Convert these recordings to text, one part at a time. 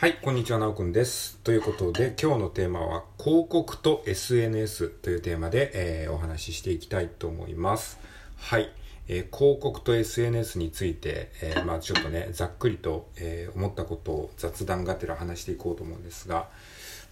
はい、こんにちは、なおくんです。ということで、今日のテーマは、広告と SNS というテーマで、えーお話ししていきたいと思います。はい、えー広告と SNS について、えーまあちょっとね、ざっくりと、え思ったことを雑談がてら話していこうと思うんですが、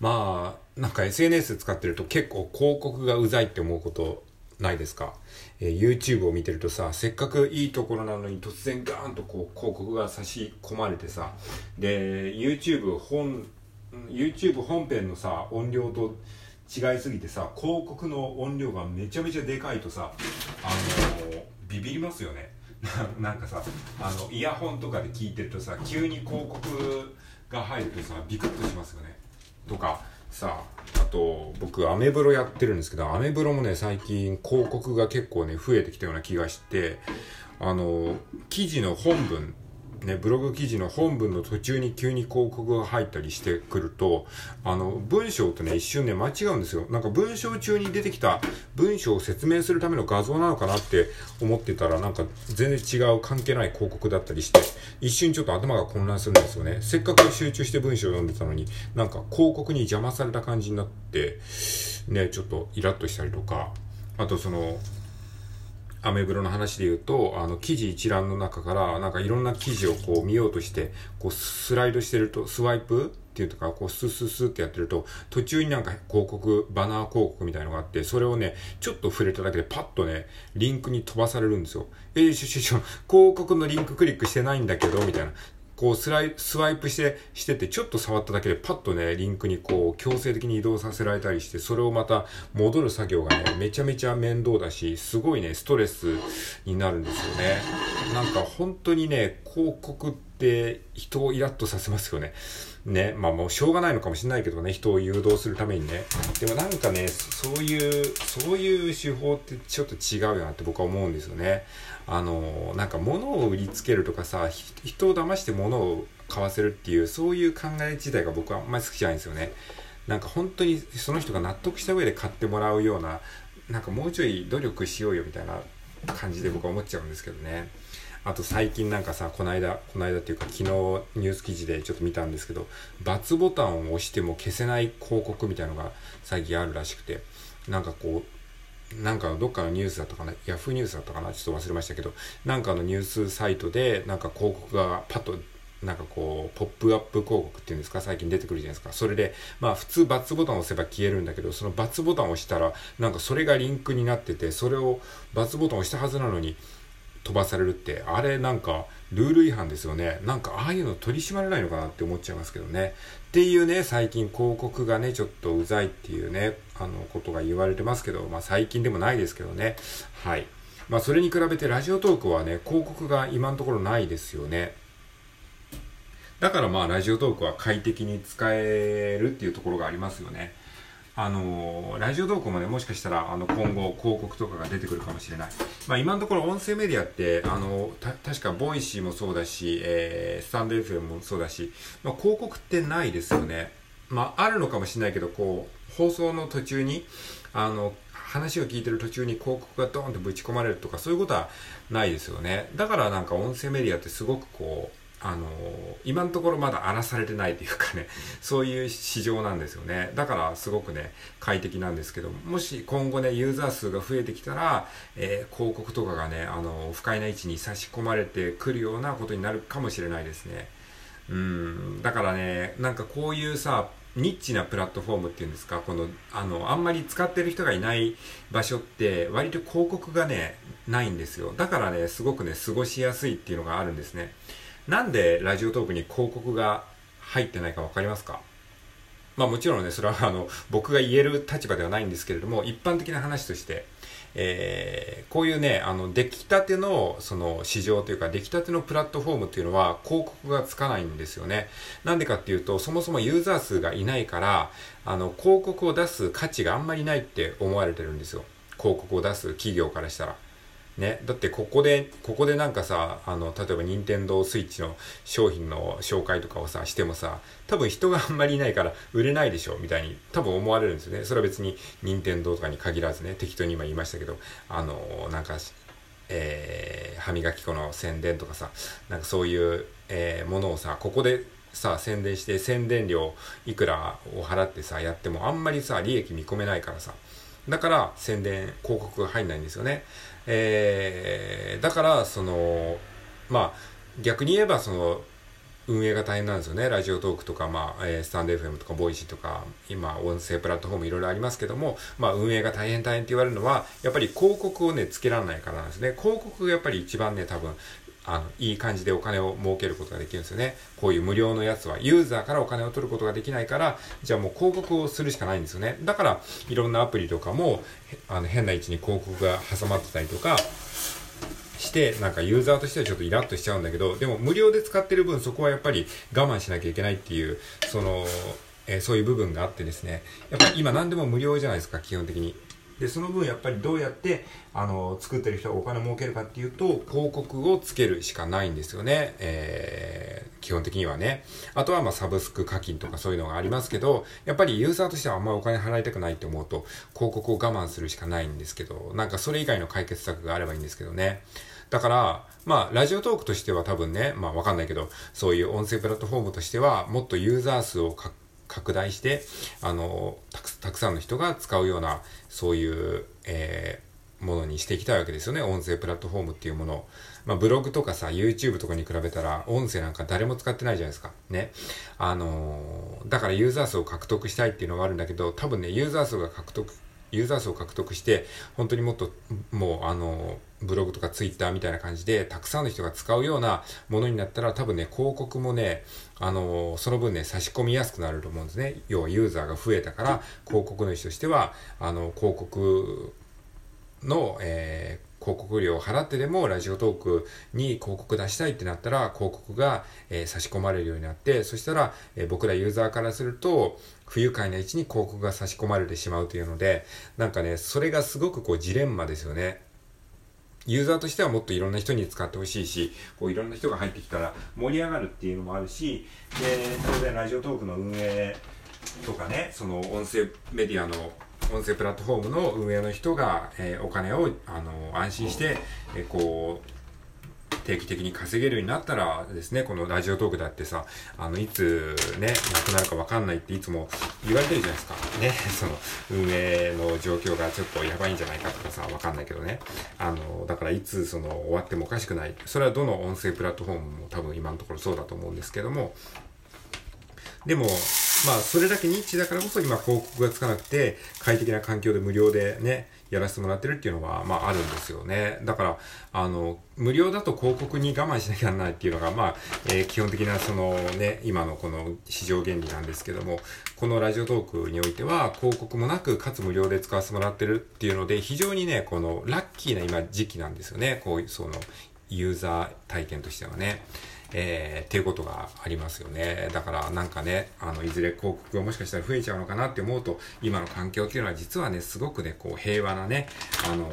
まあ、なんか SNS 使ってると結構広告がうざいって思うことないですか、えー YouTube を見てるとさせっかくいいところなのに突然ガーンとこう広告が差し込まれてさで YouTube 本 YouTube 本編のさ音量と違いすぎてさ広告の音量がめちゃめちゃでかいとさあのビビりますよね。なんかさあのイヤホンとかで聞いてるとさ急に広告が入るとさビクッとしますよね。とかさと僕アメブロやってるんですけどアメブロもね最近広告が結構ね増えてきたような気がしてあの記事の本文ね、ブログ記事の本文の途中に急に広告が入ったりしてくると、あの、文章とね、一瞬ね、間違うんですよ。なんか文章中に出てきた文章を説明するための画像なのかなって思ってたら、なんか全然違う関係ない広告だったりして、一瞬ちょっと頭が混乱するんですよね。せっかく集中して文章を読んでたのに、なんか広告に邪魔された感じになって、ね、ちょっとイラッとしたりとか、あとその、アメブロの話で言うと、あの、記事一覧の中から、なんかいろんな記事をこう見ようとして、こうスライドしてると、スワイプっていうとか、こうスースースーってやってると、途中になんか広告、バナー広告みたいのがあって、それをね、ちょっと触れただけでパッとね、リンクに飛ばされるんですよ。えー、しょしょしょ、広告のリンククリックしてないんだけど、みたいな。こうスライ、スワイプして、してて、ちょっと触っただけでパッとね、リンクにこう、強制的に移動させられたりして、それをまた戻る作業がね、めちゃめちゃ面倒だし、すごいね、ストレスになるんですよね。なんか本当にね、広告って人をイラッとさせますよね。ね、まあもうしょうがないのかもしれないけどね、人を誘導するためにね。でもなんかね、そういう、そういう手法ってちょっと違うよなって僕は思うんですよね。あの、なんか物を売りつけるとかさ、人を騙して物を買わせるっていう、そういう考え自体が僕はあんまり好きじゃないんですよね。なんか本当にその人が納得した上で買ってもらうような、なんかもうちょい努力しようよみたいな感じで僕は思っちゃうんですけどね。あと最近なんかさ、この間、この間っていうか昨日ニュース記事でちょっと見たんですけど、×ボタンを押しても消せない広告みたいのが最近あるらしくて、なんかこう、なんかどっかのニュースだったかな、ヤフーニュースだったかな、ちょっと忘れましたけど、なんかのニュースサイトで、なんか広告がパッと、なんかこう、ポップアップ広告っていうんですか、最近出てくるじゃないですか。それで、まあ普通×ボタンを押せば消えるんだけど、その×ボタンを押したら、なんかそれがリンクになってて、それを×ボタンを押したはずなのに、飛ばされるって、あれなんかルール違反ですよね。なんかああいうの取り締まれないのかなって思っちゃいますけどね。っていうね、最近広告がね、ちょっとうざいっていうね、あの、ことが言われてますけど、まあ最近でもないですけどね。はい。まあそれに比べてラジオトークはね、広告が今のところないですよね。だからまあラジオトークは快適に使えるっていうところがありますよね。あのラジオトークもね、もしかしたら、あの、今後、広告とかが出てくるかもしれない。まあ、今のところ、音声メディアって、あの、た、確か、ボイシーもそうだし、えー、スタンド FM もそうだし、まあ、広告ってないですよね。まあ、あるのかもしれないけど、こう、放送の途中に、あの、話を聞いてる途中に広告がドーンとぶち込まれるとか、そういうことはないですよね。だからなんか音声メディアってすごくこう、あの今のところまだ荒らされてないというかね、そういう市場なんですよね。だからすごくね、快適なんですけど、もし今後ね、ユーザー数が増えてきたら、えー広告とかがね、あの不快な位置に差し込まれてくるようなことになるかもしれないですね。うん、だからね、なんかこういうさ、ニッチなプラットフォームっていうんですか、この、あの、あんまり使ってる人がいない場所って、割と広告がね、ないんですよ。だからね、すごくね、過ごしやすいっていうのがあるんですね。なんでラジオトークに広告が入ってないかわかりますか？まあもちろんね、それはあの、僕が言える立場ではないんですけれども、一般的な話として、えーこういうね、あの、出来たての、その、市場というか、出来たてのプラットフォームっていうのは、広告がつかないんですよね。なんでかっていうと、そもそもユーザー数がいないから、あの、広告を出す価値があんまりないって思われてるんですよ。広告を出す企業からしたら。ね、だってここで、ここでなんかさ、あの、例えば任天堂スイッチの商品の紹介とかをさ、してもさ、多分人があんまりいないから売れないでしょ、みたいに多分思われるんですよね。それは別に任天堂とかに限らずね、適当に今言いましたけど、あの、なんか、えー歯磨き粉の宣伝とかさ、なんかそういう、えーものをさ、ここでさ、宣伝して宣伝料いくらを払ってさ、やってもあんまりさ、利益見込めないからさ。だから宣伝、広告が入んないんですよね。えー、だから、その、まあ、逆に言えばその、運営が大変なんですよね。ラジオトークとか、まあ、え、スタンド FM とか、ボイシーとか、今、音声プラットフォームいろいろありますけども、まあ、運営が大変大変って言われるのは、やっぱり広告をね、つけられないからなんですね。広告がやっぱり一番ね、多分、あの、いい感じでお金を儲けることができるんですよね。こういう無料のやつは、ユーザーからお金を取ることができないから、じゃあもう広告をするしかないんですよね。だから、いろんなアプリとかも、あの、変な位置に広告が挟まってたりとか、して、なんかユーザーとしてはちょっとイラッとしちゃうんだけど、でも無料で使ってる分そこはやっぱり我慢しなきゃいけないっていう、その、えー、そういう部分があってですね、やっぱ今何でも無料じゃないですか、基本的に。で、その分やっぱりどうやって、あの、作ってる人がお金儲けるかっていうと、広告をつけるしかないんですよね。えー、基本的にはね。あとはまあサブスク課金とかそういうのがありますけど、やっぱりユーザーとしてはあんまりお金払いたくないって思うと、広告を我慢するしかないんですけど、なんかそれ以外の解決策があればいいんですけどね。だから、まあ、ラジオトークとしては多分ね、まあわかんないけど、そういう音声プラットフォームとしては、もっとユーザー数を拡大して、あのたく、たくさんの人が使うような、そういう、えー、ものにしていきたいわけですよね。音声プラットフォームっていうものを。まあ、ブログとかさ、YouTube とかに比べたら、音声なんか誰も使ってないじゃないですか。ね。あのー、だからユーザー数を獲得したいっていうのがあるんだけど、多分ね、ユーザー数が獲得ユーザー数を獲得して、本当にもっと、もう、あの、ブログとかツイッターみたいな感じで、たくさんの人が使うようなものになったら、多分ね、広告もね、あの、その分ね、差し込みやすくなると思うんですね。要はユーザーが増えたから、広告主としては、あの、広告の、えー、広告料を払ってでもラジオトークに広告出したいってなったら広告が、えー、差し込まれるようになってそしたら、えー、僕らユーザーからすると不愉快な位置に広告が差し込まれてしまうというのでなんかねそれがすごくこうジレンマですよねユーザーとしてはもっといろんな人に使ってほしいし、こういろんな人が入ってきたら盛り上がるっていうのもあるし、で、当然ラジオトークの運営とかね、その音声メディアの音声プラットフォームの運営の人が、えー、お金をあの安心して、えー、こう定期的に稼げるようになったらですね、このラジオトークだってさ、あの、いつね、なくなるかわかんないっていつも言われてるじゃないですか。ね、その、運営の状況がちょっとやばいんじゃないかとかさ、わかんないけどね。あの、だからいつその終わってもおかしくない。それはどの音声プラットフォームも多分今のところそうだと思うんですけども、でも、まあ、それだけニッチだからこそ今広告がつかなくて、快適な環境で無料でね、やらせてもらってるっていうのは、まあ、あるんですよね。だから、あの、無料だと広告に我慢しなきゃならないっていうのが、まあ、えー、基本的な、そのね、今のこの市場原理なんですけども、このラジオトークにおいては、広告もなく、かつ無料で使わせてもらってるっていうので、非常にね、この、ラッキーな今時期なんですよね。こういう、その、ユーザー体験としてはね。えー、っていうことがありますよね。だからなんかね、あの、いずれ広告がもしかしたら増えちゃうのかなって思うと、今の環境っていうのは実はね、すごくね、こう、平和なね、あの、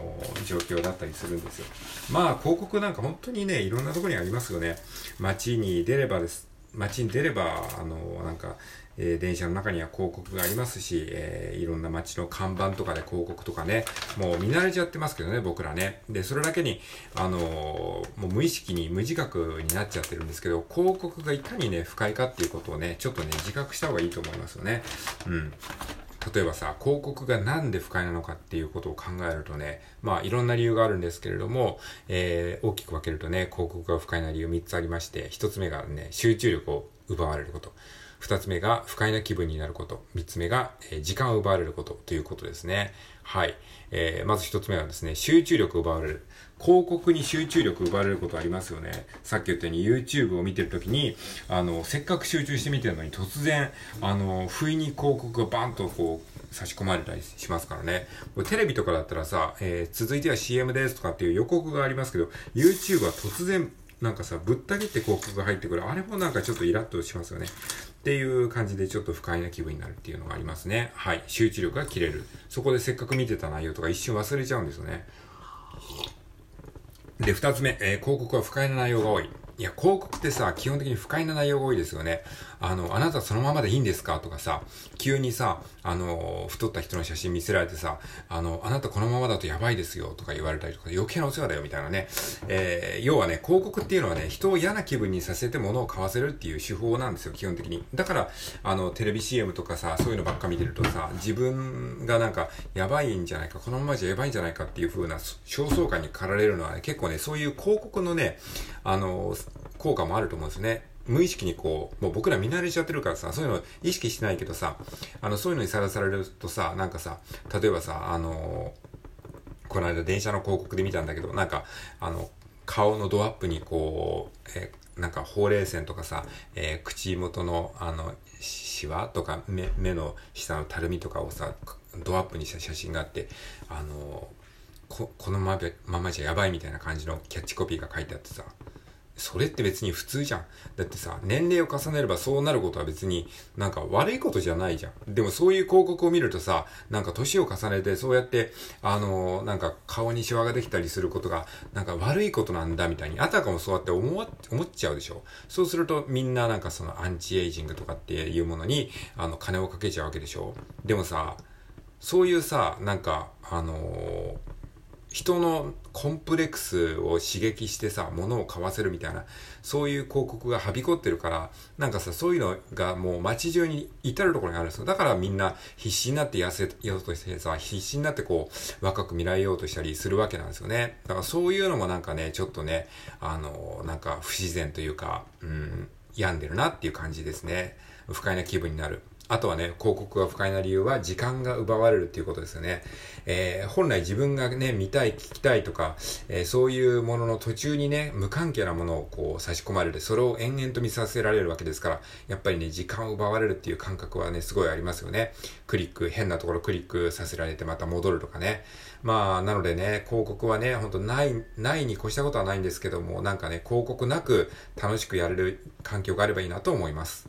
状況だったりするんですよ。まあ、広告なんか本当にね、いろんなところにありますよね。街に出ればです。街に出れば、あの、なんか、えー、電車の中には広告がありますし、えー、いろんな街の看板とかで広告とかね、もう見慣れちゃってますけどね、僕らね。で、それだけに、あのー、もう無意識に無自覚になっちゃってるんですけど、広告がいかにね、不快かっていうことをね、ちょっとね、自覚した方がいいと思いますよね。うん。例えばさ、広告がなんで不快なのかっていうことを考えるとね、まあいろんな理由があるんですけれども、えー、大きく分けるとね、広告が不快な理由3つありまして、1つ目がね、集中力を奪われること。二つ目が不快な気分になること。三つ目が、え、時間を奪われることということですね。はい。えー、まず一つ目はですね、集中力を奪われる。広告に集中力を奪われることありますよね。さっき言ったように YouTube を見てるときに、あの、せっかく集中して見てるのに突然、あの、不意に広告がバンとこう、差し込まれたりしますからね。テレビとかだったらさ、えー、続いては CM ですとかっていう予告がありますけど、YouTube は突然なんかさ、ぶった切って広告が入ってくる。あれもなんかちょっとイラッとしますよね。っていう感じでちょっと不快な気分になるっていうのがありますね。はい。集中力が切れる。そこでせっかく見てた内容とか一瞬忘れちゃうんですよね。で、二つ目、えー、広告は不快な内容が多い。いや、広告ってさ、基本的に不快な内容が多いですよね。あの、あなたそのままでいいんですか？とかさ、急にさ、あの、太った人の写真見せられてさ、あの、あなたこのままだとやばいですよとか言われたりとか、余計なお世話だよみたいなね。えー、要はね、広告っていうのはね、人を嫌な気分にさせて物を買わせるっていう手法なんですよ、基本的に。だから、あの、テレビ CM とかさ、そういうのばっか見てるとさ、自分がなんか、やばいんじゃないか、このままじゃやばいんじゃないかっていう風な焦燥感に駆られるのは、ね、結構ね、そういう広告のね、あの、効果もあると思うんですね。無意識にこう、もう僕ら見慣れちゃってるからさ、そういうの意識してないけどさ、あの、そういうのにさらされるとさ、なんかさ、例えばさ、あのこの間電車の広告で見たんだけど、なんか、あの、顔のドアップにこう、えなんかほうれい線とかさ、えー、口元のあの、シワとか目、目の下のたるみとかをさ、ドアップにした写真があって、あのこ、このままじゃやばいみたいな感じのキャッチコピーが書いてあってさ、それって別に普通じゃん。だってさ、年齢を重ねればそうなることは別になんか悪いことじゃないじゃん。でもそういう広告を見るとさ、なんか年を重ねてそうやって、あのー、なんか顔にシワができたりすることがなんか悪いことなんだみたいに、あたかもそうやって思わ、思っちゃうでしょ。そうするとみんななんかそのアンチエイジングとかっていうものに、あの、金をかけちゃうわけでしょ。でもさ、そういうさ、なんか、あのー人のコンプレックスを刺激してさ、物を買わせるみたいな、そういう広告がはびこってるから、なんかさ、そういうのがもう街中に至るところにあるんですよ。だからみんな必死になって痩せようとしてさ、必死になってこう、若く見られようとしたりするわけなんですよね。だからそういうのもなんかね、ちょっとね、あの、なんか不自然というか、うん、病んでるなっていう感じですね。不快な気分になる。あとはね、広告が不快な理由は時間が奪われるっていうことですよね。えー、本来自分がね、見たい、聞きたいとか、えー、そういうものの途中にね、無関係なものをこう差し込まれる。それを延々と見させられるわけですから、やっぱりね、時間を奪われるっていう感覚はね、すごいありますよね。クリック、変なところクリックさせられてまた戻るとかね。まあ、なのでね、広告はね、ほんとない、ないに越したことはないんですけども、なんかね、広告なく楽しくやれる環境があればいいなと思います。